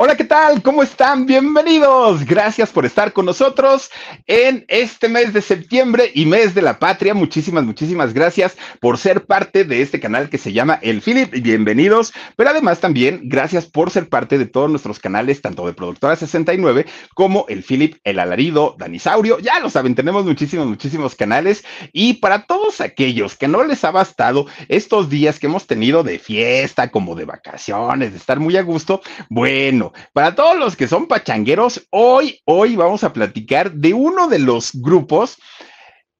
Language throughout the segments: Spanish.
Hola, ¿qué tal? ¿Cómo están? Bienvenidos. Gracias por estar con nosotros en este mes de septiembre y mes de la patria. Muchísimas, muchísimas gracias por ser parte de este canal que se llama El Philip. Bienvenidos. Pero además también gracias por ser parte de todos nuestros canales, tanto de Productora 69 como El Philip, El Alarido, Danisaurio. Ya lo saben, tenemos muchísimos, muchísimos canales. Y para todos aquellos que no les ha bastado estos días que hemos tenido de fiesta, como de vacaciones, de estar muy a gusto, bueno para todos los que son pachangueros, hoy, hoy vamos a platicar de uno de los grupos.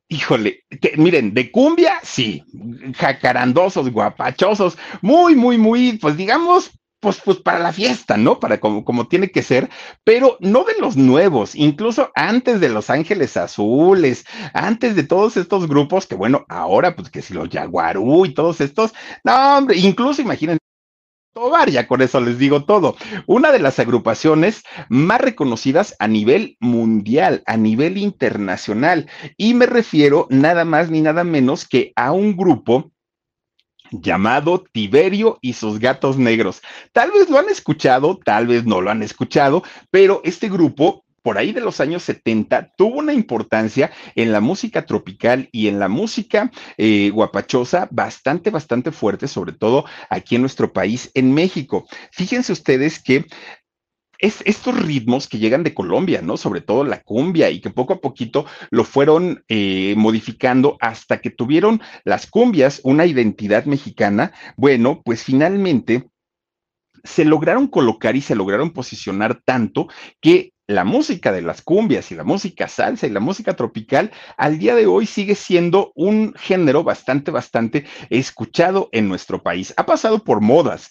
Híjole, miren, de cumbia, sí, jacarandosos, guapachosos, muy, muy, muy, pues digamos, pues, pues para la fiesta, ¿no? Para como, como tiene que ser, pero no de los nuevos, incluso antes de Los Ángeles Azules, antes de todos estos grupos que, bueno, ahora, pues que si los Yaguarú y todos estos, no, hombre, incluso imagínense ya con eso les digo todo. Una de las agrupaciones más reconocidas a nivel mundial, a nivel internacional. Y me refiero nada más ni nada menos que a un grupo llamado Tiberio y sus gatos negros. Tal vez lo han escuchado, tal vez no lo han escuchado, pero este grupo por ahí de los años 70 tuvo una importancia en la música tropical y en la música eh, guapachosa bastante, bastante fuerte, sobre todo aquí en nuestro país, en México. Fíjense ustedes que es estos ritmos que llegan de Colombia, ¿no? Sobre todo la cumbia y que poco a poquito lo fueron eh, modificando hasta que tuvieron las cumbias una identidad mexicana. Bueno, pues finalmente se lograron colocar y se lograron posicionar tanto que la música de las cumbias y la música salsa y la música tropical al día de hoy sigue siendo un género bastante, bastante escuchado en nuestro país. Ha pasado por modas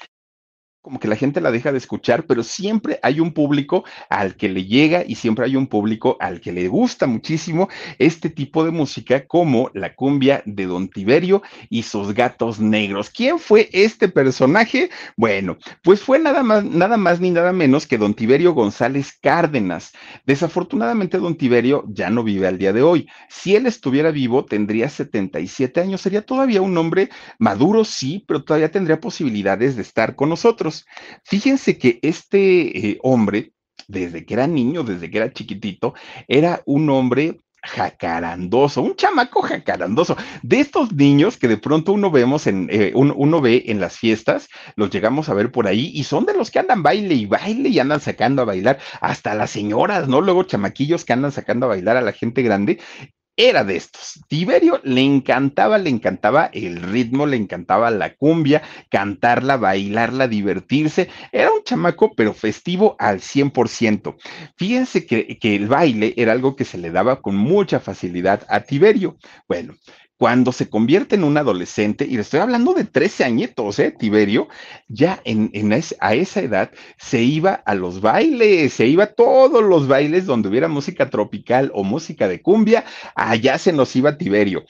como que la gente la deja de escuchar, pero siempre hay un público al que le llega y siempre hay un público al que le gusta muchísimo este tipo de música como la cumbia de Don Tiberio y sus gatos negros. ¿Quién fue este personaje? Bueno, pues fue nada más, nada más ni nada menos que Don Tiberio González Cárdenas. Desafortunadamente Don Tiberio ya no vive al día de hoy. Si él estuviera vivo tendría 77 años, sería todavía un hombre maduro, sí, pero todavía tendría posibilidades de estar con nosotros. Fíjense que este eh, hombre, desde que era niño, desde que era chiquitito, era un hombre jacarandoso, un chamaco jacarandoso, de estos niños que de pronto uno vemos en, eh, uno, ve en las fiestas, los llegamos a ver por ahí y son de los que andan baile y baile y andan sacando a bailar hasta las señoras, ¿no? Luego chamaquillos que andan sacando a bailar a la gente grande era de estos. Tiberio le encantaba, le encantaba el ritmo, le encantaba la cumbia, cantarla, bailarla, divertirse. Era un chamaco, pero festivo al 100%. Fíjense que, que el baile era algo que se le daba con mucha facilidad a Tiberio. Bueno, cuando se convierte en un adolescente, y le estoy hablando de 13 añitos, ¿eh? Tiberio, ya en, a esa edad se iba a los bailes, se iba a todos los bailes donde hubiera música tropical o música de cumbia, allá se nos iba Tiberio.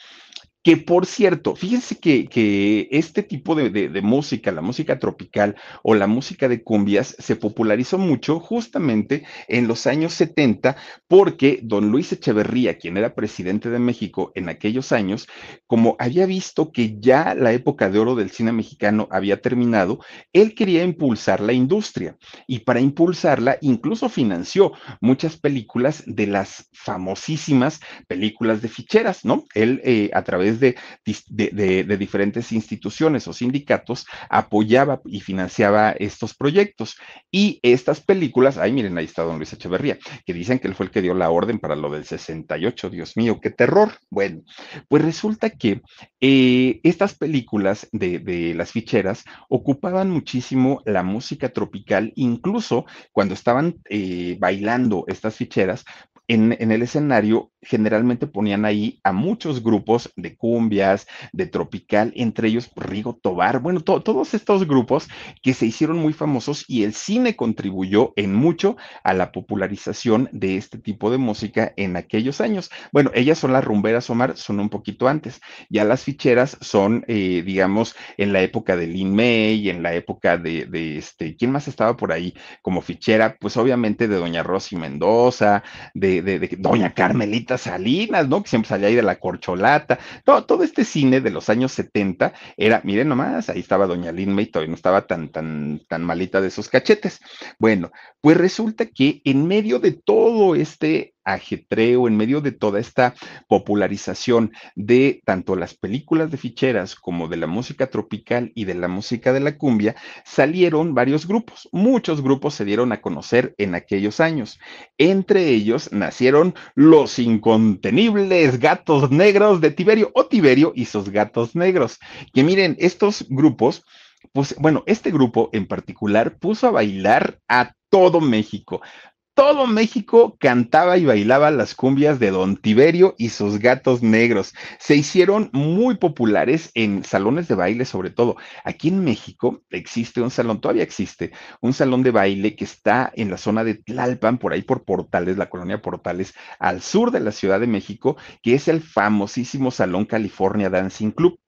Que por cierto, fíjense que, este tipo de, música, la música tropical o la música de cumbias, se popularizó mucho justamente en los años 70 porque don Luis Echeverría, quien era presidente de México en aquellos años, como había visto que ya la época de oro del cine mexicano había terminado, él quería impulsar la industria y para impulsarla incluso financió muchas películas de las famosísimas películas de ficheras, ¿no? Él eh, a través de, diferentes instituciones o sindicatos apoyaba y financiaba estos proyectos. Y estas películas, ay, miren, ahí está don Luis Echeverría, que dicen que él fue el que dio la orden para lo del 68, Dios mío, qué terror. Bueno, pues resulta que eh, estas películas de, de las ficheras ocupaban muchísimo la música tropical, incluso cuando estaban eh, bailando estas ficheras, en, el escenario generalmente ponían ahí a muchos grupos de cumbias, de tropical, entre ellos Rigo Tobar, bueno, todos estos grupos que se hicieron muy famosos y el cine contribuyó en mucho a la popularización de este tipo de música en aquellos años. Bueno, ellas son las rumberas, Omar, son un poquito antes. Ya las ficheras son, eh, digamos, en la época de Lin May, en la época de, de, este, ¿quién más estaba por ahí como fichera? Pues obviamente de Doña Rosy Mendoza, de de, Doña Carmelita Salinas, ¿no? Que siempre salía ahí de la corcholata. Todo, todo este cine de los años 70 era, miren nomás, ahí estaba Doña Lin May, no estaba tan, tan, tan malita de sus cachetes. Bueno, pues resulta que en medio de todo este ajetreo, en medio de toda esta popularización de tanto las películas de ficheras como de la música tropical y de la música de la cumbia, salieron varios grupos. Muchos grupos se dieron a conocer en aquellos años. Entre ellos nacieron los incontenibles gatos negros de Tiberio o Tiberio y sus gatos negros. Que miren, estos grupos pues bueno, este grupo en particular puso a bailar a todo México todo México cantaba y bailaba las cumbias de Don Tiberio y sus gatos negros. Se hicieron muy populares en salones de baile, sobre todo. Aquí en México existe un salón, todavía existe, un salón de baile que está en la zona de Tlalpan, por ahí por Portales, la colonia Portales, al sur de la Ciudad de México, que es el famosísimo Salón California Dancing Club.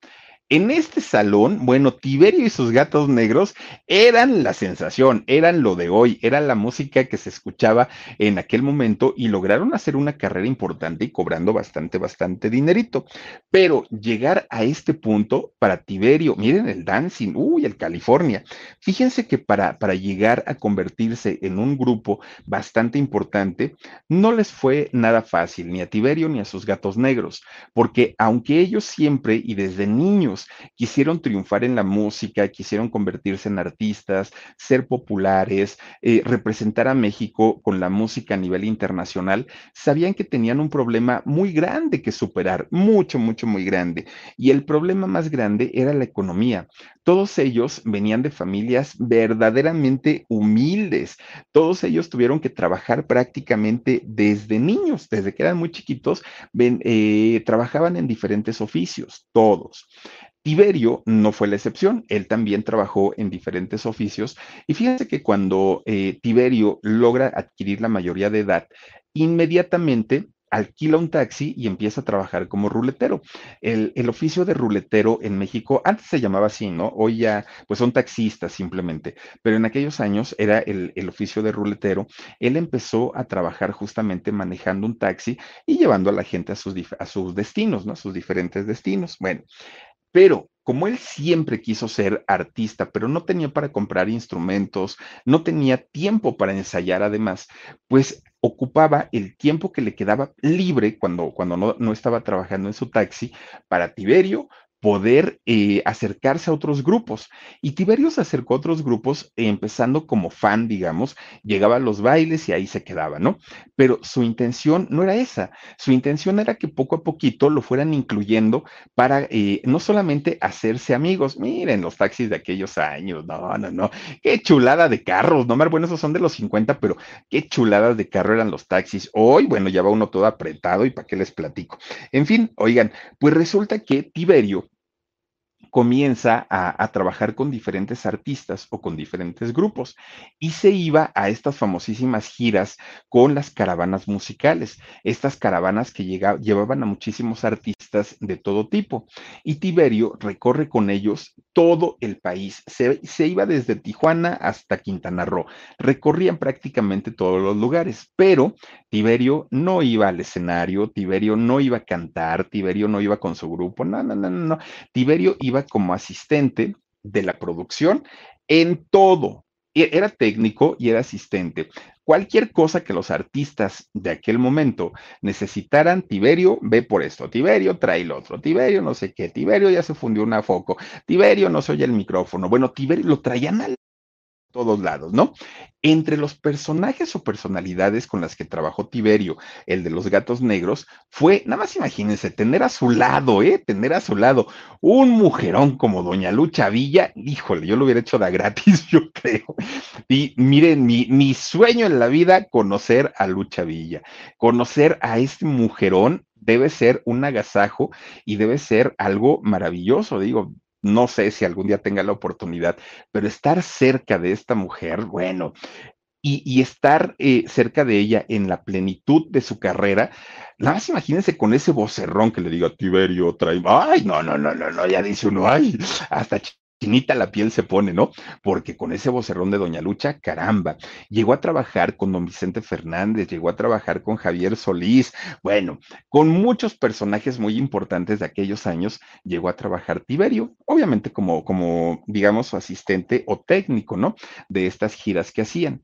En este salón, bueno, Tiberio y sus gatos negros eran la sensación, eran lo de hoy, era la música que se escuchaba en aquel momento y lograron hacer una carrera importante y cobrando bastante, bastante dinerito. Pero llegar a este punto para Tiberio, miren el dancing, uy, el California. Fíjense que para, para llegar a convertirse en un grupo bastante importante, no les fue nada fácil, ni a Tiberio ni a sus gatos negros, porque aunque ellos siempre y desde niños, quisieron triunfar en la música, quisieron convertirse en artistas, ser populares, eh, representar a México con la música a nivel internacional, sabían que tenían un problema muy grande que superar, mucho, mucho, muy grande. Y el problema más grande era la economía. Todos ellos venían de familias verdaderamente humildes. Todos ellos tuvieron que trabajar prácticamente desde niños, desde que eran muy chiquitos, eh, trabajaban en diferentes oficios, todos. Tiberio no fue la excepción, él también trabajó en diferentes oficios y fíjense que cuando eh, Tiberio logra adquirir la mayoría de edad, inmediatamente alquila un taxi y empieza a trabajar como ruletero. El, oficio de ruletero en México antes se llamaba así, ¿no? Hoy ya, pues son taxistas simplemente, pero en aquellos años era el, oficio de ruletero. Él empezó a trabajar justamente manejando un taxi y llevando a la gente a sus, a sus destinos, ¿no? A sus diferentes destinos. Bueno, pero como él siempre quiso ser artista, pero no tenía para comprar instrumentos, no tenía tiempo para ensayar además, pues ocupaba el tiempo que le quedaba libre cuando, cuando no, no estaba trabajando en su taxi para Tiberio, poder eh, acercarse a otros grupos. Y Tiberio se acercó a otros grupos, empezando como fan, digamos, llegaba a los bailes y ahí se quedaba, ¿no? Pero su intención no era esa, su intención era que poco a poquito lo fueran incluyendo para eh, no solamente hacerse amigos, miren los taxis de aquellos años, no, no, no, qué chulada de carros, no, bueno, esos son de los 50, pero qué chuladas de carro eran los taxis. Hoy, bueno, ya va uno todo apretado y para qué les platico. En fin, oigan, pues resulta que Tiberio comienza a, trabajar con diferentes artistas o con diferentes grupos y se iba a estas famosísimas giras con las caravanas musicales, estas caravanas que llevaban a muchísimos artistas de todo tipo. Y Tiberio recorre con ellos todo el país, se, se iba desde Tijuana hasta Quintana Roo, recorrían prácticamente todos los lugares, pero Tiberio no iba al escenario, Tiberio no iba a cantar, Tiberio no iba con su grupo, no, no, no, no, Tiberio iba como asistente de la producción en todo, e, era técnico y era asistente. Cualquier cosa que los artistas de aquel momento necesitaran, Tiberio ve por esto, Tiberio trae el otro, Tiberio no sé qué, Tiberio ya se fundió una foco, Tiberio no se oye el micrófono. Bueno, Tiberio lo traían al todos lados, ¿no? Entre los personajes o personalidades con las que trabajó Tiberio, el de los gatos negros, fue, nada más imagínense, tener a su lado, ¿eh? Tener a su lado un mujerón como Doña Lucha Villa, híjole, yo lo hubiera hecho de gratis, yo creo. Y miren, mi, mi sueño en la vida, conocer a Lucha Villa, conocer a este mujerón debe ser un agasajo y debe ser algo maravilloso, digo, no sé si algún día tenga la oportunidad, pero estar cerca de esta mujer, bueno, y, estar eh, cerca de ella en la plenitud de su carrera, nada más imagínense con ese vocerrón que le digo a Tiberio, trae, ay, no, no, no, no, no, ya dice uno, ay, hasta chinita la piel se pone, ¿no? Porque con ese vocerrón de Doña Lucha, caramba, llegó a trabajar con don Vicente Fernández, llegó a trabajar con Javier Solís, bueno, con muchos personajes muy importantes de aquellos años, llegó a trabajar Tiberio, obviamente como, como digamos, su asistente o técnico, ¿no? De estas giras que hacían.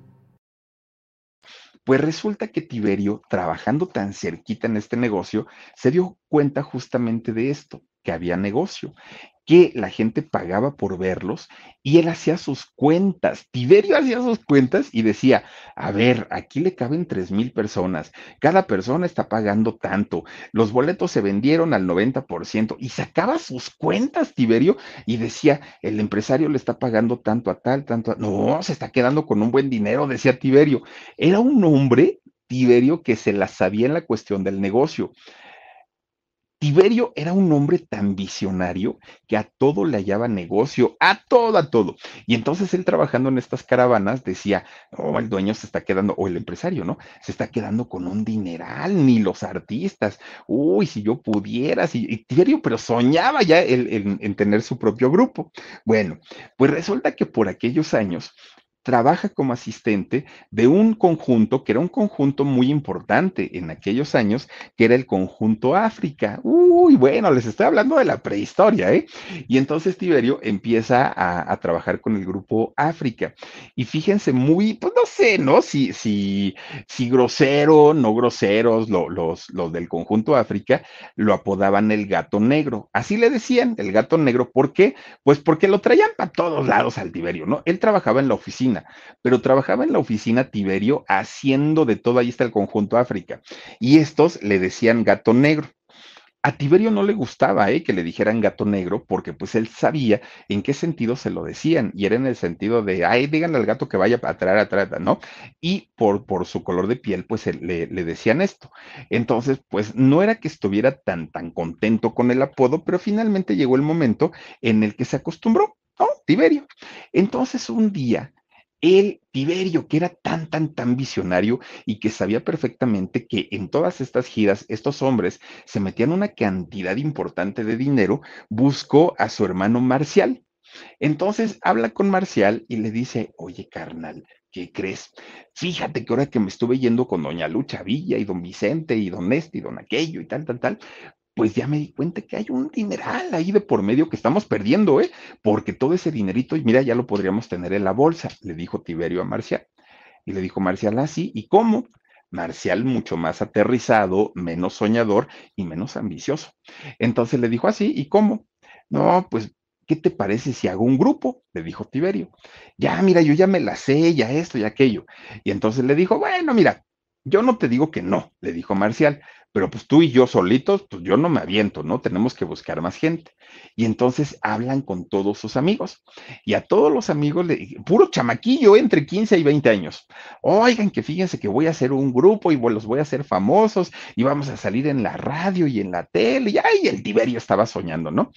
Pues resulta que Tiberio, trabajando tan cerquita en este negocio, se dio cuenta justamente de esto, que había negocio que la gente pagaba por verlos y él hacía sus cuentas. Tiberio hacía sus cuentas y decía, a ver, aquí le caben tres mil personas, cada persona está pagando tanto, los boletos se vendieron al 90% y sacaba sus cuentas, Tiberio, y decía, el empresario le está pagando tanto a tal, tanto a... No, se está quedando con un buen dinero, decía Tiberio. Era un hombre, Tiberio, que se la sabía en la cuestión del negocio. Tiberio era un hombre tan visionario que a todo le hallaba negocio, a todo, a todo. Y entonces él trabajando en estas caravanas decía, oh, el dueño se está quedando, o el empresario, ¿no? Se está quedando con un dineral, ni los artistas. Uy, si yo pudiera, si... y Tiberio, pero soñaba ya en tener su propio grupo. Bueno, pues resulta que por aquellos años trabaja como asistente de un conjunto que era un conjunto muy importante en aquellos años, que era el conjunto África. Uy, bueno, les estoy hablando de la prehistoria, ¿eh? Y entonces Tiberio empieza a, trabajar con el grupo África. Y fíjense, muy, pues no sé, ¿no? Si, si, si grosero, no groseros, los, los del conjunto África lo apodaban el gato negro. Así le decían, el gato negro. ¿Por qué? Pues porque lo traían para todos lados al Tiberio, ¿no? Él trabajaba en la oficina pero trabajaba en la oficina Tiberio haciendo de todo, ahí está el conjunto África, y estos le decían gato negro. A Tiberio no le gustaba ¿eh? que le dijeran gato negro porque pues él sabía en qué sentido se lo decían y era en el sentido de, ay, díganle al gato que vaya a traer atrás, ¿no? Y por, por su color de piel pues le, le, decían esto. Entonces pues no era que estuviera tan, tan contento con el apodo, pero finalmente llegó el momento en el que se acostumbró, ¿no? Tiberio. Entonces un día el Tiberio, que era tan, tan, tan visionario y que sabía perfectamente que en todas estas giras estos hombres se metían una cantidad importante de dinero, buscó a su hermano Marcial. Entonces habla con Marcial y le dice, oye, carnal, ¿qué crees? Fíjate que ahora que me estuve yendo con doña Lucha Villa y don Vicente y don este y don aquello y tal, tal, tal, pues ya me di cuenta que hay un dineral ahí de por medio que estamos perdiendo, ¿eh? Porque todo ese dinerito, y mira, ya lo podríamos tener en la bolsa, le dijo Tiberio a Marcial. Y le dijo Marcial así, ah, ¿y cómo? Marcial mucho más aterrizado, menos soñador y menos ambicioso. Entonces le dijo así, ¿y cómo? No, pues, ¿qué te parece si hago un grupo? Le dijo Tiberio. Ya, mira, yo ya me la sé, ya esto y aquello. Y entonces le dijo, bueno, mira, yo no te digo que no, le dijo Marcial, pero pues tú y yo solitos, pues yo no me aviento, ¿no? Tenemos que buscar más gente. Y entonces hablan con todos sus amigos. Y a todos los amigos, le, puro chamaquillo, entre 15 y 20 años. Oigan, que fíjense que voy a hacer un grupo y los voy a hacer famosos y vamos a salir en la radio y en la tele. Y ay, el Tiberio estaba soñando, ¿no?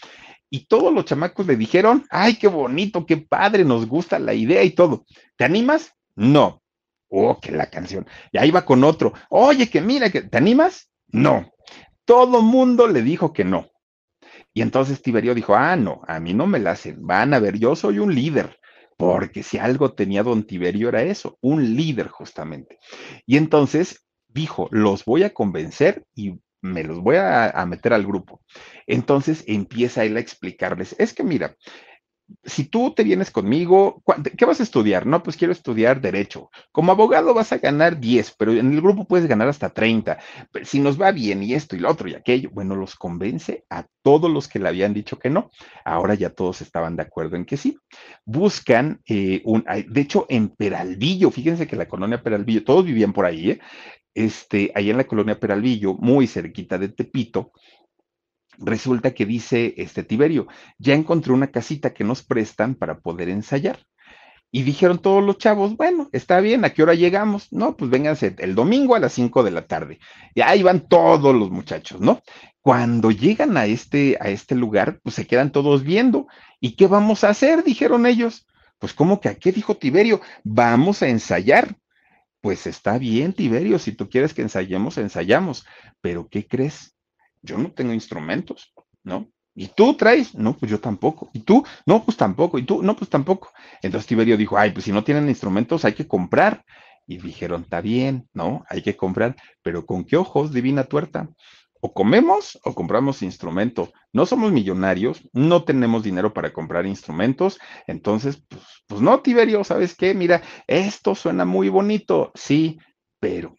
Y todos los chamacos le dijeron, ay, qué bonito, qué padre, nos gusta la idea y todo. ¿Te animas? No. Oh, que la canción. Y ahí va con otro. Oye, que mira, que ¿te animas? No. Todo mundo le dijo que no. Y entonces Tiberio dijo, ah, no, a mí no me la hacen. Van a ver, yo soy un líder. Porque si algo tenía don Tiberio era eso, un líder justamente. Y entonces dijo, los voy a convencer y me los voy a, meter al grupo. Entonces empieza él a explicarles, es que mira, si tú te vienes conmigo, ¿qué vas a estudiar? No, pues quiero estudiar derecho. Como abogado vas a ganar 10, pero en el grupo puedes ganar hasta 30. si nos va bien y esto y lo otro y aquello, bueno, los convence a todos los que le habían dicho que no. Ahora ya todos estaban de acuerdo en que sí. Buscan eh, un, de hecho, en Peralvillo, fíjense que la colonia Peralvillo, todos vivían por ahí, ¿eh? este, ahí en la colonia Peralvillo, muy cerquita de Tepito, resulta que dice este Tiberio, ya encontré una casita que nos prestan para poder ensayar. Y dijeron todos los chavos, bueno, está bien, ¿a qué hora llegamos? No, pues vénganse el domingo a las 5 de la tarde. Y ahí van todos los muchachos, ¿no? Cuando llegan a este, a este lugar, pues se quedan todos viendo. ¿Y qué vamos a hacer? Dijeron ellos. Pues, ¿cómo que a qué dijo Tiberio? Vamos a ensayar. Pues está bien, Tiberio, si tú quieres que ensayemos, ensayamos. Pero ¿qué crees? Yo no tengo instrumentos, ¿no? ¿Y tú traes? No, pues yo tampoco. ¿Y tú? No, pues tampoco. ¿Y tú? No, pues tampoco. Entonces Tiberio dijo, ay, pues si no tienen instrumentos hay que comprar. Y dijeron, está bien, ¿no? Hay que comprar, pero ¿con qué ojos, divina tuerta? o comemos o compramos instrumento. No somos millonarios, no tenemos dinero para comprar instrumentos, entonces, pues, pues, no, Tiberio, ¿sabes qué? Mira, esto suena muy bonito, sí, pero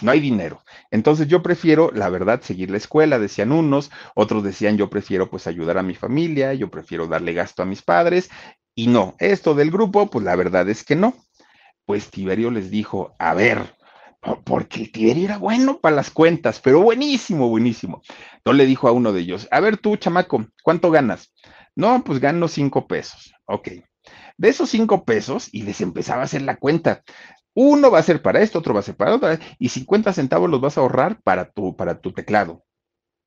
no hay dinero. Entonces yo prefiero, la verdad, seguir la escuela, decían unos, otros decían yo prefiero pues ayudar a mi familia, yo prefiero darle gasto a mis padres, y no, esto del grupo, pues la verdad es que no. Pues Tiberio les dijo, a ver, porque el Tiberio era bueno para las cuentas, pero buenísimo, buenísimo. Entonces le dijo a uno de ellos, a ver tú, chamaco, ¿cuánto ganas? No, pues gano cinco pesos. Ok. De esos cinco pesos, y les empezaba a hacer la cuenta. Uno va a ser para esto, otro va a ser para otro, y 50 centavos los vas a ahorrar para tu, para tu teclado.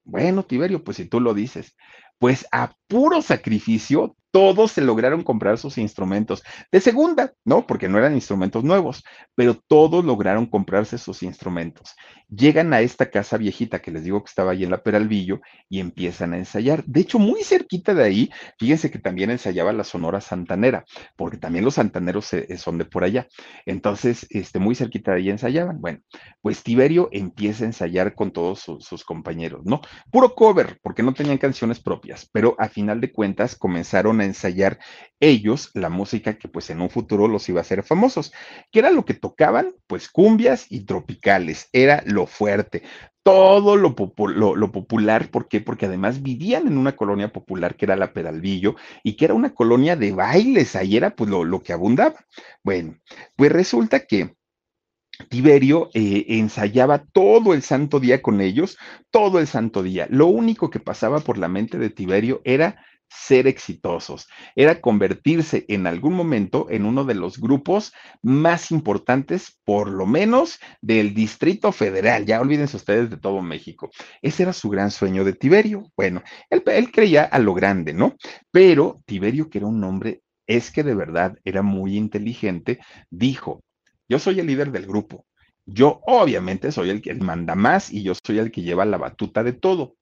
Bueno, Tiberio, pues si tú lo dices, pues a puro sacrificio todos se lograron comprar sus instrumentos de segunda, ¿no? Porque no eran instrumentos nuevos, pero todos lograron comprarse sus instrumentos. Llegan a esta casa viejita que les digo que estaba ahí en la Peralvillo y empiezan a ensayar. De hecho, muy cerquita de ahí, fíjense que también ensayaba la Sonora Santanera, porque también los santaneros son de por allá. Entonces, este, muy cerquita de ahí ensayaban. Bueno, pues Tiberio empieza a ensayar con todos sus compañeros, ¿no? Puro cover, porque no tenían canciones propias, pero a final de cuentas comenzaron ensayar ellos la música que pues en un futuro los iba a hacer famosos. ¿Qué era lo que tocaban? Pues cumbias y tropicales, era lo fuerte. Todo lo, lo, popular, ¿por qué? Porque además vivían en una colonia popular que era la Peralvillo y que era una colonia de bailes, ahí era pues lo, lo que abundaba. Bueno, pues resulta que Tiberio eh, ensayaba todo el santo día con ellos, todo el santo día. Lo único que pasaba por la mente de Tiberio era ser exitosos, era convertirse en algún momento en uno de los grupos más importantes, por lo menos del Distrito Federal, ya olvídense ustedes de todo México. Ese era su gran sueño de Tiberio. Bueno, él, él creía a lo grande, ¿no? Pero Tiberio, que era un hombre, es que de verdad era muy inteligente, dijo, yo soy el líder del grupo. Yo obviamente soy el que manda más y yo soy el que lleva la batuta de todo.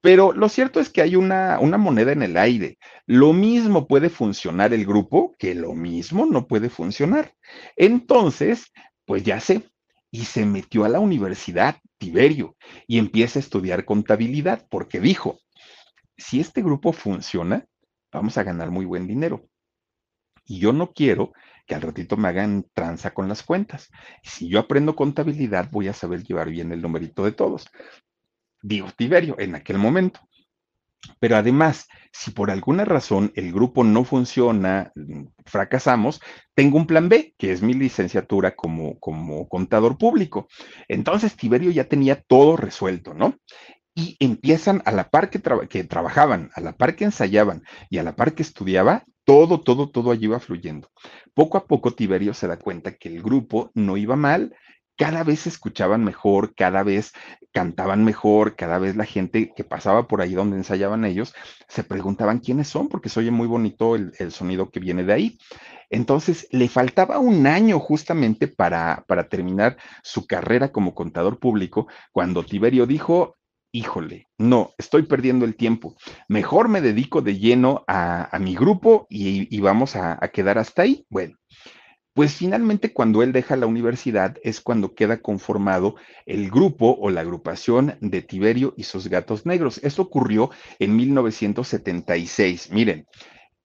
Pero lo cierto es que hay una, moneda en el aire. Lo mismo puede funcionar el grupo que lo mismo no puede funcionar. Entonces, pues ya sé, y se metió a la universidad Tiberio y empieza a estudiar contabilidad porque dijo, si este grupo funciona, vamos a ganar muy buen dinero. Y yo no quiero que al ratito me hagan tranza con las cuentas. Si yo aprendo contabilidad, voy a saber llevar bien el numerito de todos digo Tiberio, en aquel momento. Pero además, si por alguna razón el grupo no funciona, fracasamos, tengo un plan B, que es mi licenciatura como, como contador público. Entonces, Tiberio ya tenía todo resuelto, ¿no? Y empiezan a la par que, que trabajaban, a la par que ensayaban y a la par que estudiaba, todo, todo, todo allí iba fluyendo. Poco a poco Tiberio se da cuenta que el grupo no iba mal, cada vez escuchaban mejor, cada vez cantaban mejor, cada vez la gente que pasaba por ahí donde ensayaban ellos se preguntaban quiénes son, porque se oye muy bonito el, el sonido que viene de ahí. Entonces, le faltaba un año justamente para, para terminar su carrera como contador público cuando Tiberio dijo, híjole, no, estoy perdiendo el tiempo. Mejor me dedico de lleno a, mi grupo y, y vamos a, a, quedar hasta ahí. Bueno, pues finalmente cuando él deja la universidad es cuando queda conformado el grupo o la agrupación de Tiberio y sus gatos negros. Esto ocurrió en 1976. Miren,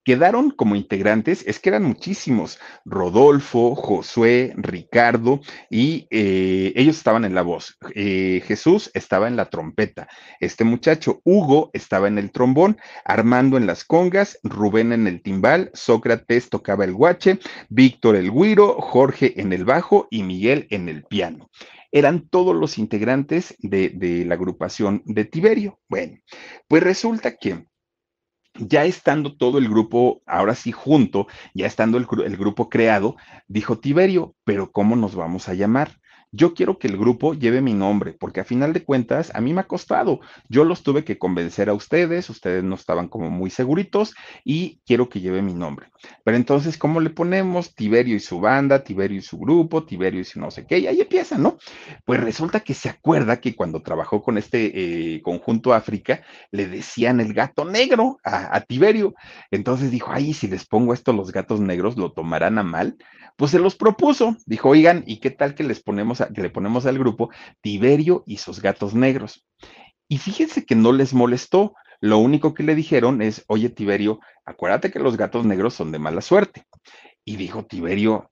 quedaron como integrantes, es que eran muchísimos, Rodolfo, Josué, Ricardo, y eh, ellos estaban en la voz. Eh, Jesús estaba en la trompeta, este muchacho, Hugo estaba en el trombón, Armando en las congas, Rubén en el timbal, Sócrates tocaba el guache, Víctor el guiro, Jorge en el bajo y Miguel en el piano eran todos los integrantes de, de, la agrupación de Tiberio. Bueno, pues resulta que ya estando todo el grupo, ahora sí junto, ya estando el, grupo creado, dijo Tiberio, pero ¿cómo nos vamos a llamar? Yo quiero que el grupo lleve mi nombre, porque a final de cuentas a mí me ha costado. Yo los tuve que convencer a ustedes, ustedes no estaban como muy seguritos y quiero que lleve mi nombre. Pero entonces, ¿cómo le ponemos? Tiberio y su banda, Tiberio y su grupo, Tiberio y su no sé qué, y ahí empieza, ¿no? Pues resulta que se acuerda que cuando trabajó con este eh, conjunto África, le decían el gato negro a, a Tiberio. Entonces dijo, ay, si les pongo esto los gatos negros, lo tomarán a mal pues se los propuso. Dijo, oigan, ¿y qué tal que les ponemos a, que le ponemos al grupo Tiberio y sus gatos negros? Y fíjense que no les molestó. Lo único que le dijeron es, oye, Tiberio, acuérdate que los gatos negros son de mala suerte. Y dijo Tiberio,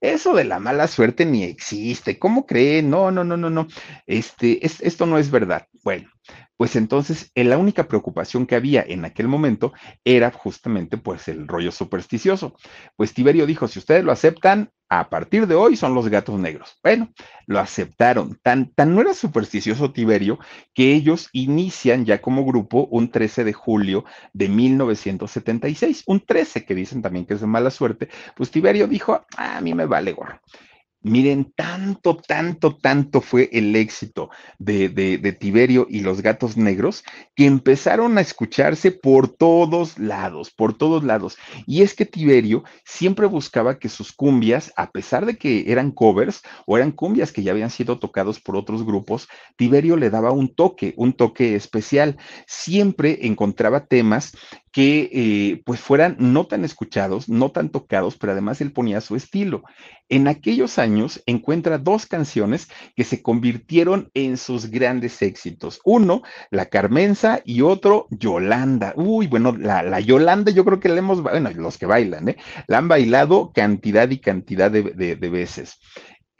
Eso de la mala suerte ni existe. ¿Cómo creen? No, no, no, no, no. Este, es, esto no es verdad. Bueno, pues entonces eh, la única preocupación que había en aquel momento era justamente pues el rollo supersticioso. Pues Tiberio dijo, si ustedes lo aceptan, a partir de hoy son los gatos negros. Bueno, lo aceptaron. Tan, tan no era supersticioso Tiberio que ellos inician ya como grupo un 13 de julio de 1976. Un 13 que dicen también que es de mala suerte. Pues Tiberio dijo, a mí me vale gorro. Miren, tanto, tanto, tanto fue el éxito de, de, Tiberio y los gatos negros que empezaron a escucharse por todos lados, por todos lados. Y es que Tiberio siempre buscaba que sus cumbias, a pesar de que eran covers o eran cumbias que ya habían sido tocados por otros grupos, Tiberio le daba un toque, un toque especial. Siempre encontraba temas que eh, pues fueran no tan escuchados, no tan tocados, pero además él ponía su estilo. En aquellos años encuentra dos canciones que se convirtieron en sus grandes éxitos. Uno, La Carmenza y otro, Yolanda. Uy, bueno, la, la Yolanda yo creo que la hemos, bueno, los que bailan, ¿eh? La han bailado cantidad y cantidad de, de, de veces.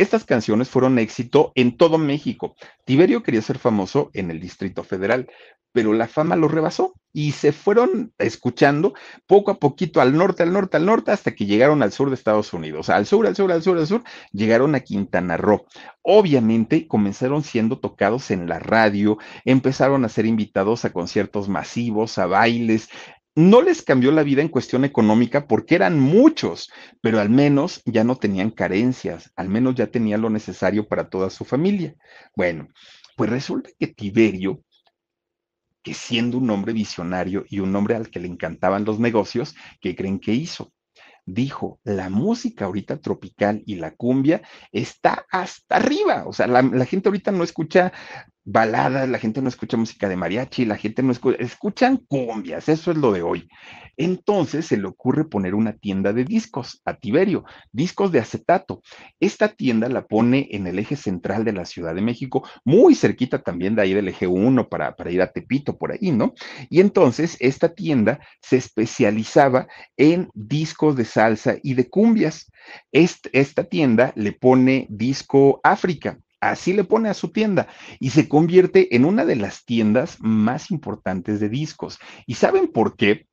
Estas canciones fueron éxito en todo México. Tiberio quería ser famoso en el Distrito Federal, pero la fama lo rebasó y se fueron escuchando poco a poquito al norte, al norte, al norte, hasta que llegaron al sur de Estados Unidos, al sur, al sur, al sur, al sur, llegaron a Quintana Roo. Obviamente comenzaron siendo tocados en la radio, empezaron a ser invitados a conciertos masivos, a bailes, no les cambió la vida en cuestión económica porque eran muchos, pero al menos ya no tenían carencias, al menos ya tenían lo necesario para toda su familia. Bueno, pues resulta que Tiberio que siendo un hombre visionario y un hombre al que le encantaban los negocios, ¿qué creen que hizo? Dijo, la música ahorita tropical y la cumbia está hasta arriba. O sea, la, la gente ahorita no escucha baladas, la gente no escucha música de mariachi, la gente no escucha, escuchan cumbias, eso es lo de hoy. Entonces se le ocurre poner una tienda de discos a Tiberio, discos de acetato. Esta tienda la pone en el eje central de la Ciudad de México, muy cerquita también de ahí del eje 1 para, para ir a Tepito, por ahí, ¿no? Y entonces esta tienda se especializaba en discos de salsa y de cumbias. esta tienda le pone disco África Así le pone a su tienda y se convierte en una de las tiendas más importantes de discos. ¿Y saben por qué?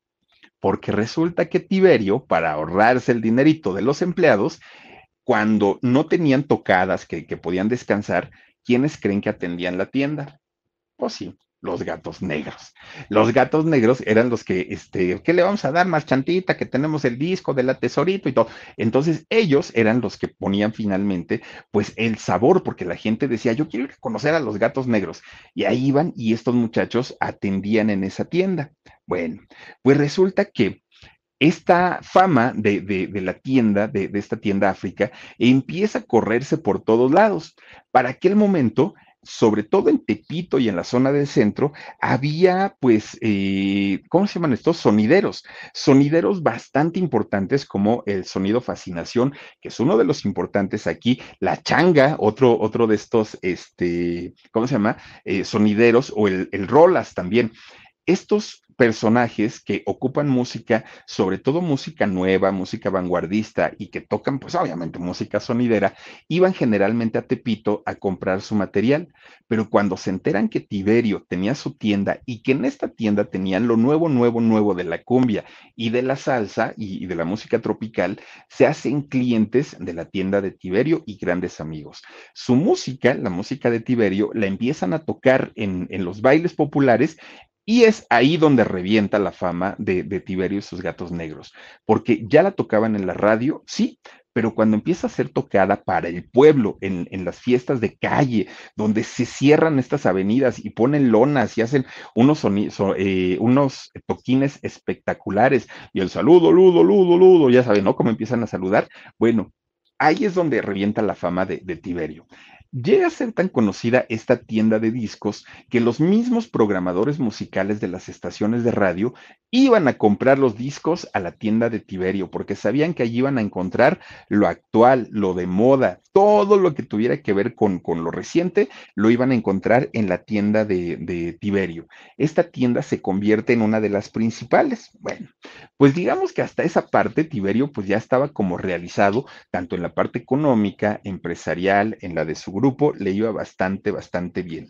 Porque resulta que Tiberio, para ahorrarse el dinerito de los empleados, cuando no tenían tocadas que, podían descansar, ¿quiénes creen que atendían la tienda? Pues sí, los gatos negros. Los gatos negros eran los que, este, ¿qué le vamos a dar más chantita? Que tenemos el disco de la tesorito y todo. Entonces, ellos eran los que ponían finalmente, pues, el sabor, porque la gente decía, yo quiero ir a conocer a los gatos negros. Y ahí iban y estos muchachos atendían en esa tienda. Bueno, pues resulta que esta fama de, de, la tienda, de, de, esta tienda África, empieza a correrse por todos lados. Para aquel momento, sobre todo en Tepito y en la zona del centro, había pues, eh, ¿cómo se llaman estos? Sonideros, sonideros bastante importantes como el sonido fascinación, que es uno de los importantes aquí, la changa, otro, otro de estos, este, ¿cómo se llama? Eh, sonideros o el, el rolas también. Estos personajes que ocupan música, sobre todo música nueva, música vanguardista y que tocan, pues obviamente música sonidera, iban generalmente a Tepito a comprar su material, pero cuando se enteran que Tiberio tenía su tienda y que en esta tienda tenían lo nuevo, nuevo, nuevo de la cumbia y de la salsa y, de la música tropical, se hacen clientes de la tienda de Tiberio y grandes amigos. Su música, la música de Tiberio, la empiezan a tocar en, los bailes populares y es ahí donde revienta la fama de, Tiberio y sus gatos negros, porque ya la tocaban en la radio, sí, pero cuando empieza a ser tocada para el pueblo, en, las fiestas de calle, donde se cierran estas avenidas y ponen lonas y hacen unos, eh, unos toquines espectaculares, y el saludo, ludo, ludo, ludo, ya saben, ¿no? Cómo empiezan a saludar. Bueno, ahí es donde revienta la fama de Tiberio. Llega a ser tan conocida esta tienda de discos que los mismos programadores musicales de las estaciones de radio iban a comprar los discos a la tienda de Tiberio porque sabían que allí iban a encontrar lo actual, lo de moda, todo lo que tuviera que ver con, con lo reciente, lo iban a encontrar en la tienda de, Tiberio. Esta tienda se convierte en una de las principales. Bueno, pues digamos que hasta esa parte Tiberio pues ya estaba como realizado, tanto en la parte económica, empresarial, en la de su grupo le iba bastante, bastante bien.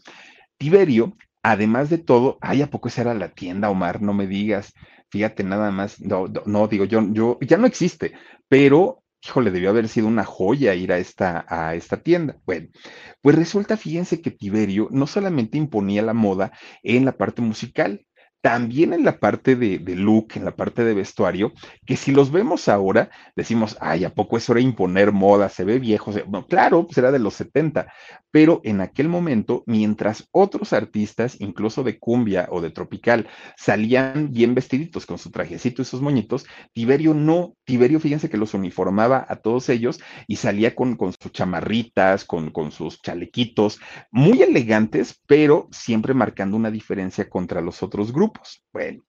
Tiberio, además de todo, ay, ¿a poco esa era la tienda, Omar? No me digas, fíjate nada más, no, no, digo, yo, yo, ya no existe, pero híjole, debió haber sido una joya ir a esta, a esta tienda. Bueno, pues resulta, fíjense que Tiberio no solamente imponía la moda en la parte musical, también en la parte de, look, en la parte de vestuario, que si los vemos ahora, decimos, ay, ¿a poco es hora de imponer moda? Se ve viejo. claro, pues era de los 70, pero en aquel momento, mientras otros artistas, incluso de cumbia o de tropical, salían bien vestiditos con su trajecito y sus moñitos, Tiberio no. Tiberio, fíjense que los uniformaba a todos ellos y salía con, con sus chamarritas, con, con sus chalequitos, muy elegantes, pero siempre marcando una diferencia contra los otros grupos. Bueno,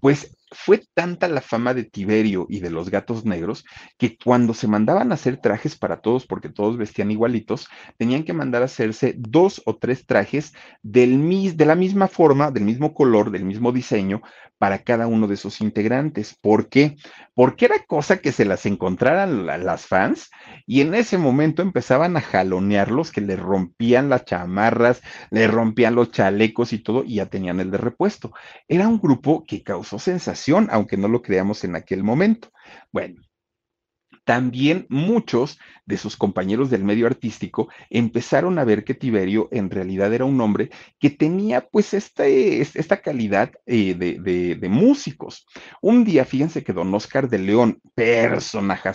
pues fue tanta la fama de Tiberio y de los gatos negros que cuando se mandaban a hacer trajes para todos, porque todos vestían igualitos, tenían que mandar a hacerse dos o tres trajes del, de la misma forma, del mismo color, del mismo diseño, para cada uno de sus integrantes. ¿Por qué? Porque era cosa que se las encontraran las fans y en ese momento empezaban a jalonearlos, que le rompían las chamarras, le rompían los chalecos y todo, y ya tenían el de repuesto. Era un grupo que causó sensación, aunque no lo creamos en aquel momento. Bueno, también muchos de sus compañeros del medio artístico empezaron a ver que Tiberio en realidad era un hombre que tenía pues este, esta calidad eh, de, músicos. Un día, fíjense que don Oscar de León, personaje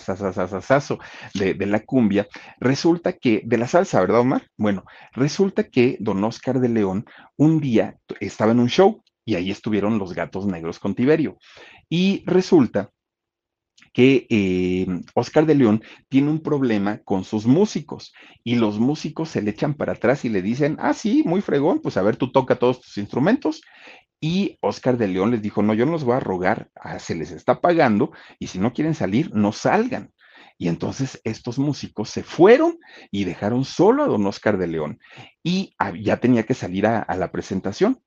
de, de la cumbia, resulta que, de la salsa, ¿verdad, Omar? Bueno, resulta que don Oscar de León un día estaba en un show y ahí estuvieron los gatos negros con Tiberio. Y resulta que eh, Oscar de León tiene un problema con sus músicos y los músicos se le echan para atrás y le dicen, ah, sí, muy fregón, pues a ver, tú toca todos tus instrumentos. Y Oscar de León les dijo, no, yo no los voy a rogar, ah, se les está pagando y si no quieren salir, no salgan. Y entonces estos músicos se fueron y dejaron solo a don Oscar de León y ya tenía que salir a la presentación.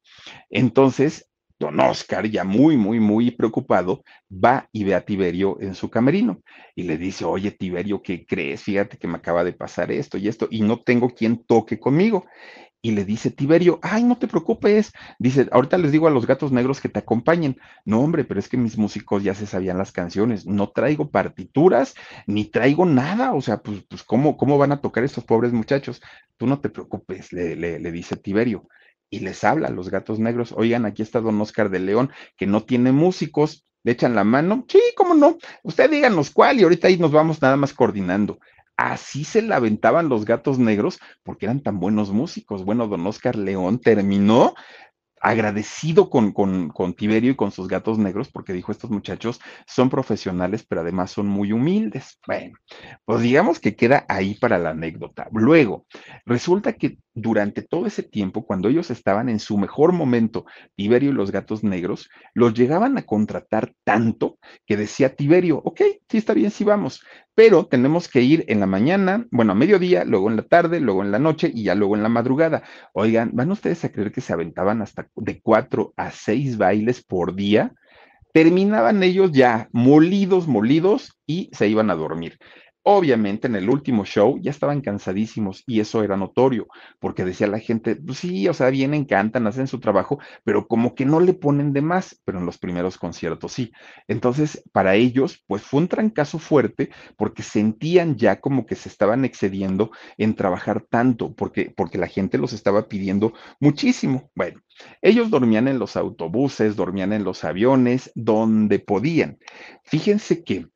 Entonces Don Oscar, ya muy, muy, muy preocupado, va y ve a Tiberio en su camerino y le dice, oye, Tiberio, ¿qué crees? Fíjate que me acaba de pasar esto y esto y no tengo quien toque conmigo. Y le dice Tiberio, ay, no te preocupes. Dice, ahorita les digo a los gatos negros que te acompañen. No, hombre, pero es que mis músicos ya se sabían las canciones. No traigo partituras, ni traigo nada. O sea, pues, pues ¿cómo, ¿cómo van a tocar estos pobres muchachos? Tú no te preocupes, le, le, le dice Tiberio y les habla a los gatos negros, oigan, aquí está don Oscar de León, que no tiene músicos, le echan la mano, sí, cómo no, usted díganos cuál y ahorita ahí nos vamos nada más coordinando. Así se la los gatos negros porque eran tan buenos músicos. Bueno, don Oscar León terminó agradecido con, con, con, Tiberio y con sus gatos negros, porque dijo, estos muchachos son profesionales, pero además son muy humildes. Bueno, pues digamos que queda ahí para la anécdota. Luego, resulta que durante todo ese tiempo, cuando ellos estaban en su mejor momento, Tiberio y los gatos negros, los llegaban a contratar tanto que decía Tiberio, ok, sí está bien, sí vamos, pero tenemos que ir en la mañana, bueno, a mediodía, luego en la tarde, luego en la noche y ya luego en la madrugada. Oigan, ¿van ustedes a creer que se aventaban hasta de cuatro a seis bailes por día? Terminaban ellos ya molidos, molidos y se iban a dormir. Obviamente en el último show ya estaban cansadísimos y eso era notorio, porque decía la gente, pues sí, o sea, vienen, cantan, hacen su trabajo, pero como que no le ponen de más, pero en los primeros conciertos sí. Entonces, para ellos, pues fue un trancazo fuerte porque sentían ya como que se estaban excediendo en trabajar tanto, porque, porque la gente los estaba pidiendo muchísimo. Bueno, ellos dormían en los autobuses, dormían en los aviones, donde podían. Fíjense que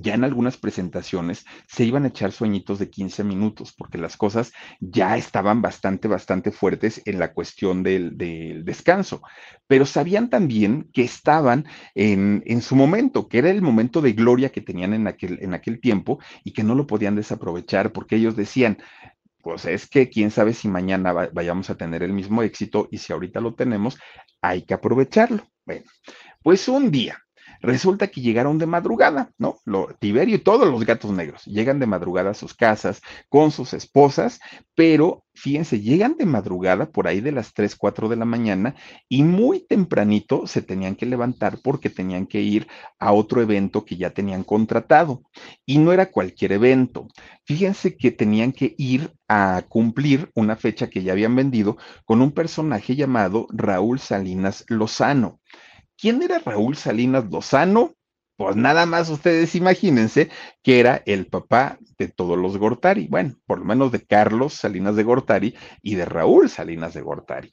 ya en algunas presentaciones se iban a echar sueñitos de 15 minutos, porque las cosas ya estaban bastante, bastante fuertes en la cuestión del, descanso, pero sabían también que estaban en, en, su momento, que era el momento de gloria que tenían en aquel, en aquel tiempo y que no lo podían desaprovechar, porque ellos decían, pues es que quién sabe si mañana vayamos a tener el mismo éxito y si ahorita lo tenemos, hay que aprovecharlo. Bueno, pues un día Resulta que llegaron de madrugada, ¿no? Lo, Tiberio y todos los gatos negros llegan de madrugada a sus casas con sus esposas, pero fíjense, llegan de madrugada por ahí de las 3, 4 de la mañana y muy tempranito se tenían que levantar porque tenían que ir a otro evento que ya tenían contratado. Y no era cualquier evento. Fíjense que tenían que ir a cumplir una fecha que ya habían vendido con un personaje llamado Raúl Salinas Lozano. ¿Quién era Raúl Salinas Lozano? Pues nada más ustedes imagínense que era el papá de todos los Gortari, bueno, por lo menos de Carlos Salinas de Gortari y de Raúl Salinas de Gortari.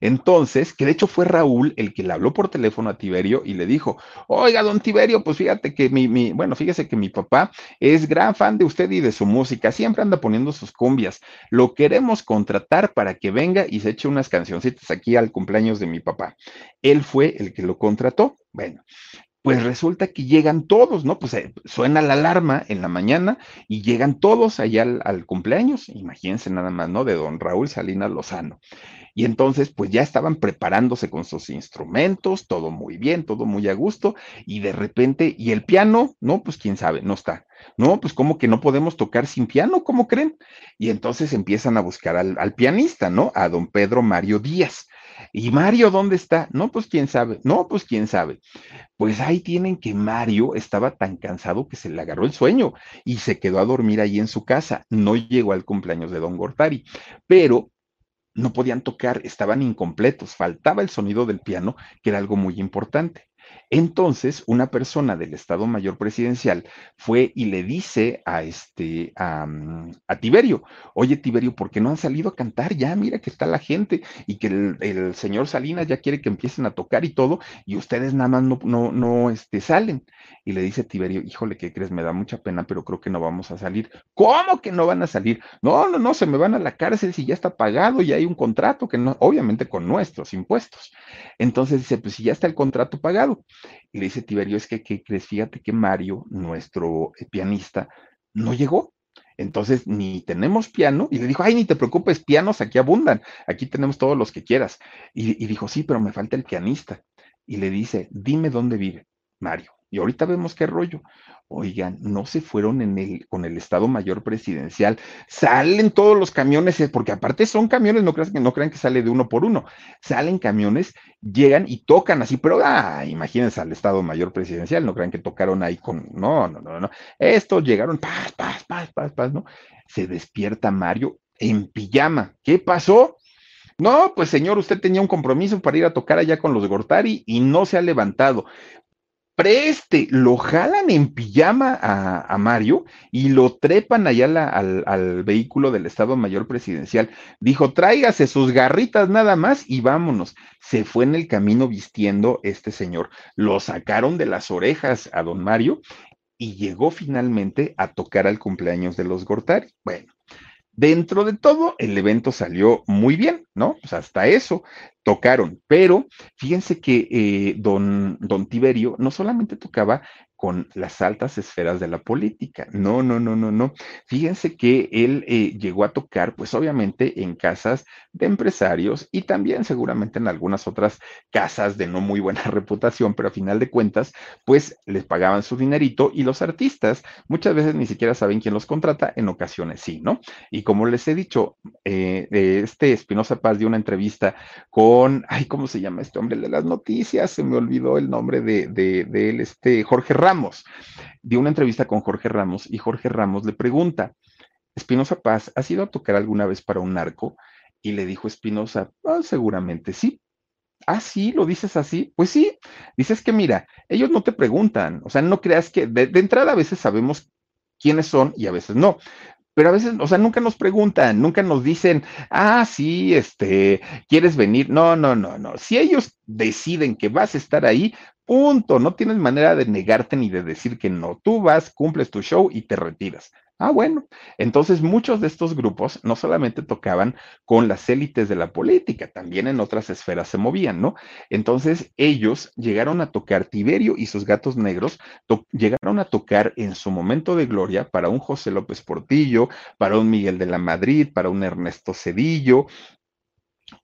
Entonces, que de hecho fue Raúl el que le habló por teléfono a Tiberio y le dijo, oiga, don Tiberio, pues fíjate que mi, mi, bueno, fíjese que mi papá es gran fan de usted y de su música, siempre anda poniendo sus cumbias, lo queremos contratar para que venga y se eche unas cancioncitas aquí al cumpleaños de mi papá. Él fue el que lo contrató. Bueno, pues resulta que llegan todos, ¿no? Pues eh, suena la alarma en la mañana y llegan todos allá al, cumpleaños, imagínense nada más, ¿no? De don Raúl Salinas Lozano. Y entonces, pues ya estaban preparándose con sus instrumentos, todo muy bien, todo muy a gusto, y de repente, ¿y el piano? No, pues quién sabe, no está. No, pues como que no podemos tocar sin piano, ¿cómo creen? Y entonces empiezan a buscar al pianista, ¿no? A don Pedro Mario Díaz. ¿Y Mario dónde está? No, pues quién sabe. No, pues quién sabe. Pues ahí tienen que Mario estaba tan cansado que se le agarró el sueño y se quedó a dormir ahí en su casa. No llegó al cumpleaños de don Gortari, pero no podían tocar, estaban incompletos, faltaba el sonido del piano, que era algo muy importante. Entonces, una persona del Estado Mayor Presidencial fue y le dice a este, a, mm, a Tiberio, oye Tiberio, ¿por qué no han salido a cantar? Ya, mira que está la gente y que el, el señor Salinas ya quiere que empiecen a tocar y todo, y ustedes nada más no, no, no este, salen. Y le dice Tiberio, híjole, ¿qué crees? Me da mucha pena, pero creo que no vamos a salir. ¿Cómo que no van a salir? No, no, no, se me van a la cárcel si ya está pagado y hay un contrato que no, obviamente con nuestros impuestos. Entonces dice, pues si ya está el contrato pagado. Y le dice Tiberio, es que, ¿qué crees? Fíjate que Mario, nuestro eh, pianista, no llegó. Entonces, ni tenemos piano. Y le dijo, ay, ni te preocupes, pianos aquí abundan. Aquí tenemos todos los que quieras. Y, y dijo, sí, pero me falta el pianista. Y le dice, dime dónde vive Mario. Y ahorita vemos qué rollo. Oigan, no se fueron en el, con el Estado Mayor Presidencial. Salen todos los camiones, eh, porque aparte son camiones, no crean que, no crean que sale de uno por uno. Salen camiones, llegan y tocan así, pero ah, imagínense al Estado Mayor Presidencial, no crean que tocaron ahí con. No, no, no, no. Estos llegaron, paz, paz, paz, paz, paz, ¿no? Se despierta Mario en pijama. ¿Qué pasó? No, pues señor, usted tenía un compromiso para ir a tocar allá con los Gortari y no se ha levantado preste, lo jalan en pijama a, Mario y lo trepan allá al, al, vehículo del Estado Mayor Presidencial. Dijo, tráigase sus garritas nada más y vámonos. Se fue en el camino vistiendo este señor. Lo sacaron de las orejas a don Mario y llegó finalmente a tocar al cumpleaños de los Gortari. Bueno. Dentro de todo, el evento salió muy bien, ¿no? Pues hasta eso tocaron, pero fíjense que eh, don, don Tiberio no solamente tocaba con las altas esferas de la política. No, no, no, no, no. Fíjense que él eh, llegó a tocar, pues obviamente en casas de empresarios y también seguramente en algunas otras casas de no muy buena reputación, pero a final de cuentas, pues les pagaban su dinerito y los artistas muchas veces ni siquiera saben quién los contrata, en ocasiones sí, ¿no? Y como les he dicho, eh, este Espinosa Paz dio una entrevista con, ay, ¿cómo se llama este hombre de las noticias? Se me olvidó el nombre de, de, de él, este Jorge Ramos. Dio una entrevista con Jorge Ramos y Jorge Ramos le pregunta, Espinosa Paz, ¿has ido a tocar alguna vez para un narco? Y le dijo Espinosa, ah, seguramente sí. Ah, sí, lo dices así. Pues sí, dices que mira, ellos no te preguntan, o sea, no creas que de, de entrada a veces sabemos quiénes son y a veces no pero a veces, o sea, nunca nos preguntan, nunca nos dicen, ah, sí, este, ¿quieres venir? No, no, no, no. Si ellos deciden que vas a estar ahí, punto, no tienes manera de negarte ni de decir que no. Tú vas, cumples tu show y te retiras. Ah, bueno. Entonces muchos de estos grupos no solamente tocaban con las élites de la política, también en otras esferas se movían, ¿no? Entonces ellos llegaron a tocar Tiberio y sus gatos negros, llegaron a tocar en su momento de gloria para un José López Portillo, para un Miguel de la Madrid, para un Ernesto Cedillo,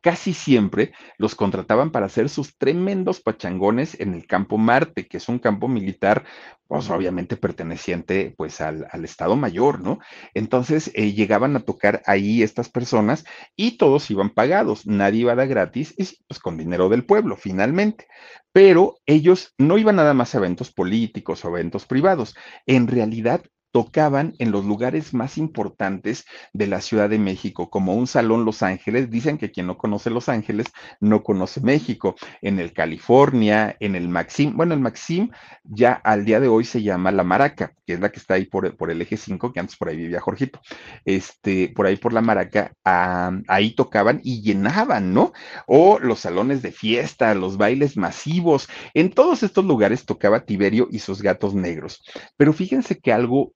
casi siempre los contrataban para hacer sus tremendos pachangones en el campo Marte, que es un campo militar, pues obviamente perteneciente pues al, Estado Mayor, ¿no? Entonces eh, llegaban a tocar ahí estas personas y todos iban pagados, nadie iba a dar gratis, y pues con dinero del pueblo, finalmente. Pero ellos no iban nada más a eventos políticos o eventos privados, en realidad tocaban en los lugares más importantes de la Ciudad de México, como un Salón Los Ángeles. Dicen que quien no conoce Los Ángeles no conoce México. En el California, en el Maxim. Bueno, el Maxim ya al día de hoy se llama La Maraca, que es la que está ahí por, por el eje 5, que antes por ahí vivía Jorgito. Este, por ahí por La Maraca, ahí tocaban y llenaban, ¿no? O los salones de fiesta, los bailes masivos. En todos estos lugares tocaba Tiberio y sus gatos negros. Pero fíjense que algo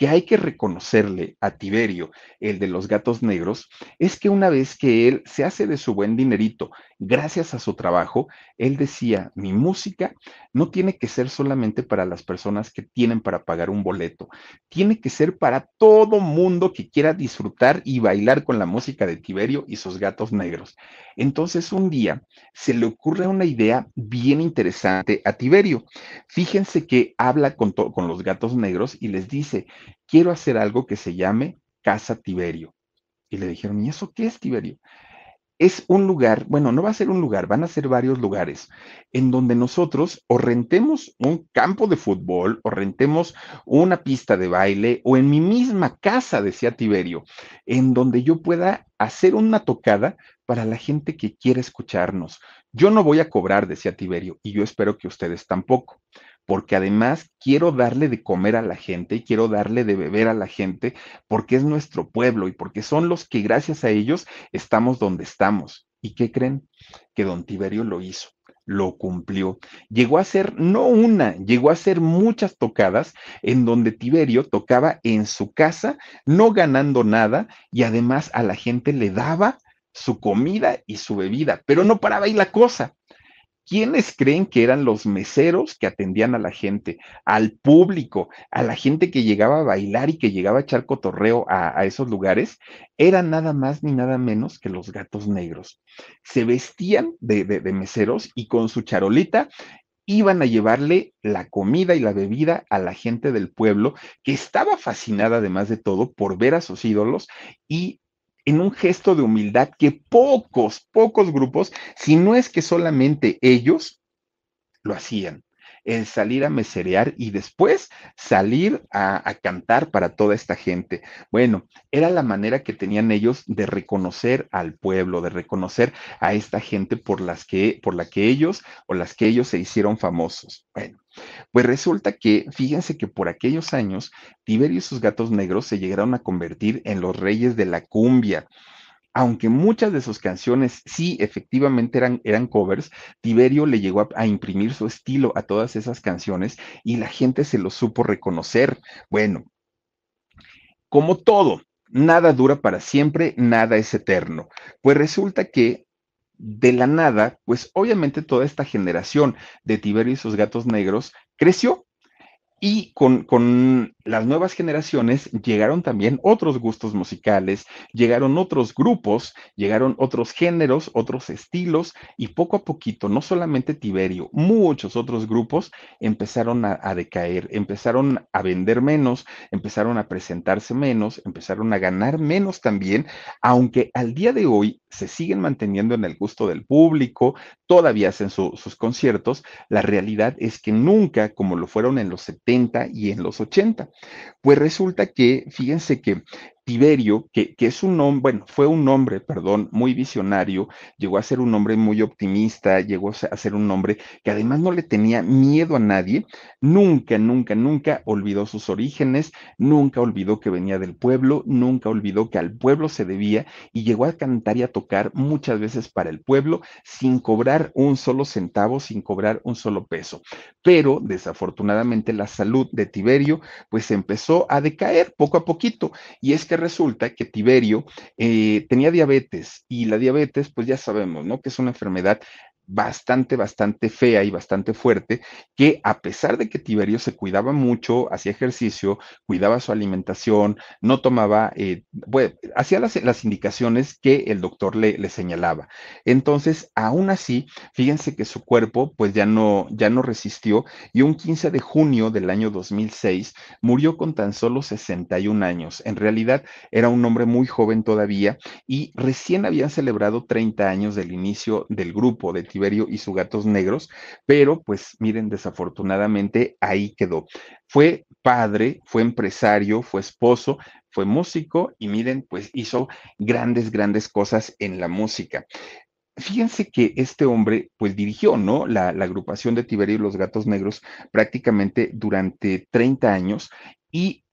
que hay que reconocerle a Tiberio, el de los gatos negros, es que una vez que él se hace de su buen dinerito gracias a su trabajo, él decía, mi música no tiene que ser solamente para las personas que tienen para pagar un boleto, tiene que ser para todo mundo que quiera disfrutar y bailar con la música de Tiberio y sus gatos negros. Entonces un día se le ocurre una idea bien interesante a Tiberio. Fíjense que habla con, con los gatos negros y les dice, quiero hacer algo que se llame Casa Tiberio. Y le dijeron, ¿y eso qué es Tiberio? es un lugar, bueno, no va a ser un lugar, van a ser varios lugares en donde nosotros o rentemos un campo de fútbol o rentemos una pista de baile o en mi misma casa, decía Tiberio, en donde yo pueda hacer una tocada para la gente que quiere escucharnos. Yo no voy a cobrar, decía Tiberio, y yo espero que ustedes tampoco porque además quiero darle de comer a la gente y quiero darle de beber a la gente porque es nuestro pueblo y porque son los que gracias a ellos estamos donde estamos. ¿Y qué creen? Que don Tiberio lo hizo lo cumplió. Llegó a ser no una, llegó a ser muchas tocadas en donde Tiberio tocaba en su casa, no ganando nada y además a la gente le daba su comida y su bebida, pero no paraba ahí la cosa. ¿Quiénes creen que eran los meseros que atendían a la gente, al público, a la gente que llegaba a bailar y que llegaba a echar cotorreo a, esos lugares? Eran nada más ni nada menos que los gatos negros. Se vestían de, de meseros y con su charolita iban a llevarle la comida y la bebida a la gente del pueblo, que estaba fascinada además de todo por ver a sus ídolos y en un gesto de humildad que pocos, pocos grupos, si no es que solamente ellos, lo hacían el salir a meserear y después salir a, cantar para toda esta gente. Bueno, era la manera que tenían ellos de reconocer al pueblo, de reconocer a esta gente por las que, por la que ellos o las que ellos se hicieron famosos. Bueno, pues resulta que, fíjense que por aquellos años, Tiberio y sus gatos negros se llegaron a convertir en los reyes de la cumbia aunque muchas de sus canciones sí efectivamente eran, eran covers, Tiberio le llegó a, imprimir su estilo a todas esas canciones y la gente se lo supo reconocer. Bueno, como todo, nada dura para siempre, nada es eterno. Pues resulta que de la nada, pues obviamente toda esta generación de Tiberio y sus gatos negros creció y con, con, las nuevas generaciones llegaron también otros gustos musicales, llegaron otros grupos, llegaron otros géneros, otros estilos, y poco a poquito, no solamente Tiberio, muchos otros grupos empezaron a, a decaer, empezaron a vender menos, empezaron a presentarse menos, empezaron a ganar menos también, aunque al día de hoy se siguen manteniendo en el gusto del público, todavía hacen sus conciertos, la realidad es que nunca como lo fueron en los 70 y en los 80. Pues resulta que, fíjense que Tiberio, que, es un hombre, bueno, fue un hombre, perdón, muy visionario, llegó a ser un hombre muy optimista, llegó a ser un hombre que además no le tenía miedo a nadie, nunca, nunca, nunca olvidó sus orígenes, nunca olvidó que venía del pueblo, nunca olvidó que al pueblo se debía y llegó a cantar y a tocar muchas veces para el pueblo sin cobrar un solo centavo, sin cobrar un solo peso. Pero desafortunadamente la salud de Tiberio pues empezó a decaer poco a poquito y es que resulta que Tiberio eh, tenía diabetes y la diabetes, pues ya sabemos, ¿no? Que es una enfermedad bastante, bastante fea y bastante fuerte, que a pesar de que Tiberio se cuidaba mucho, hacía ejercicio, cuidaba su alimentación, no tomaba, eh, hacía las, indicaciones que el doctor le, le, señalaba. Entonces, aún así, fíjense que su cuerpo pues ya no, ya no resistió y un 15 de junio del año 2006 murió con tan solo 61 años. En realidad era un hombre muy joven todavía y recién habían celebrado 30 años del inicio del grupo de Tiberio y sus gatos negros, pero pues miren, desafortunadamente ahí quedó. Fue padre, fue empresario, fue esposo, fue músico y miren, pues hizo grandes, grandes cosas en la música fíjense que este hombre, pues dirigió, ¿no? La, la, agrupación de Tiberio y los Gatos Negros prácticamente durante 30 años y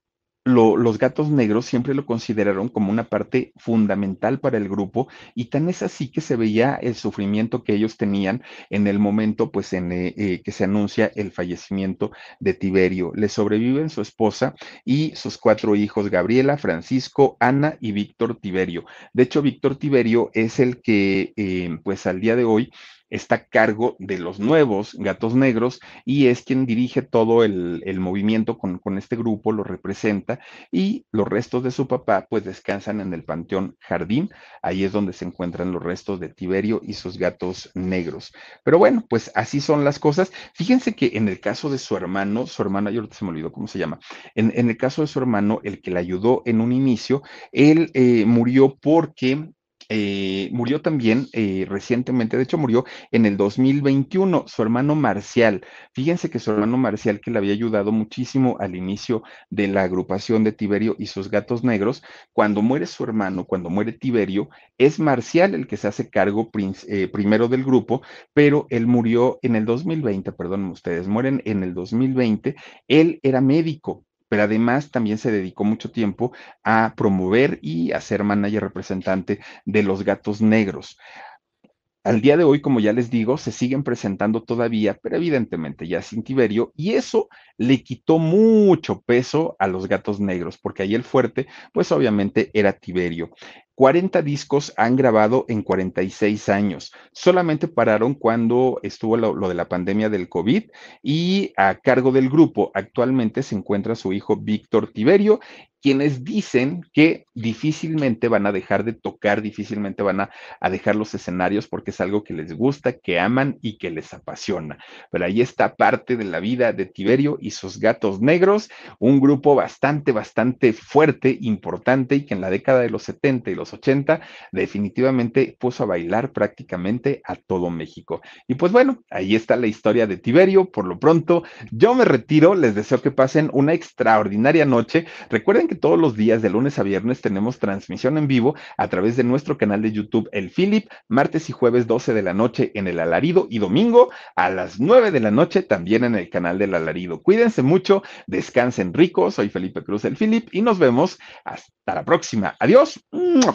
los gatos negros siempre lo consideraron como una parte fundamental para el grupo y tan es así que se veía el sufrimiento que ellos tenían en el momento pues en eh, eh, que se anuncia el fallecimiento de Tiberio. Le sobreviven su esposa y sus cuatro hijos, Gabriela, Francisco, Ana y Víctor Tiberio. De hecho, Víctor Tiberio es el que eh, pues al día de hoy está a cargo de los nuevos gatos negros y es quien dirige todo el, movimiento con, este grupo, lo representa y los restos de su papá pues descansan en el Panteón Jardín, ahí es donde se encuentran los restos de Tiberio y sus gatos negros. Pero bueno, pues así son las cosas. Fíjense que en el caso de su hermano, su hermano, yo se me olvidó cómo se llama, en, el caso de su hermano, el que le ayudó en un inicio, él eh, murió porque eh, murió también eh, recientemente, de hecho murió en el 2021, su hermano Marcial. Fíjense que su hermano Marcial, que le había ayudado muchísimo al inicio de la agrupación de Tiberio y sus gatos negros, cuando muere su hermano, cuando muere Tiberio, es Marcial el que se hace cargo eh, primero del grupo, pero él murió en el 2020, perdón ustedes, mueren en el 2020, él era médico pero además también se dedicó mucho tiempo a promover y a ser manager representante de los gatos negros. Al día de hoy, como ya les digo, se siguen presentando todavía, pero evidentemente ya sin Tiberio, y eso le quitó mucho peso a los gatos negros, porque ahí el fuerte, pues obviamente era Tiberio. 40 discos han grabado en 46 años. Solamente pararon cuando estuvo lo, de la pandemia del COVID y a cargo del grupo actualmente se encuentra su hijo Víctor Tiberio quienes dicen que difícilmente van a dejar de tocar, difícilmente van a, dejar los escenarios porque es algo que les gusta, que aman y que les apasiona. Pero ahí está parte de la vida de Tiberio y sus gatos negros, un grupo bastante, bastante fuerte, importante y que en la década de los 70 y los 80 definitivamente puso a bailar prácticamente a todo México. Y pues bueno, ahí está la historia de Tiberio. Por lo pronto, yo me retiro, les deseo que pasen una extraordinaria noche. Que todos los días de lunes a viernes tenemos transmisión en vivo a través de nuestro canal de YouTube El Philip, martes y jueves 12 de la noche en El Alarido y domingo a las 9 de la noche también en el canal del Alarido. Cuídense mucho, descansen rico, soy Felipe Cruz El Philip y nos vemos hasta la próxima. Adiós,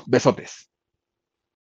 besotes.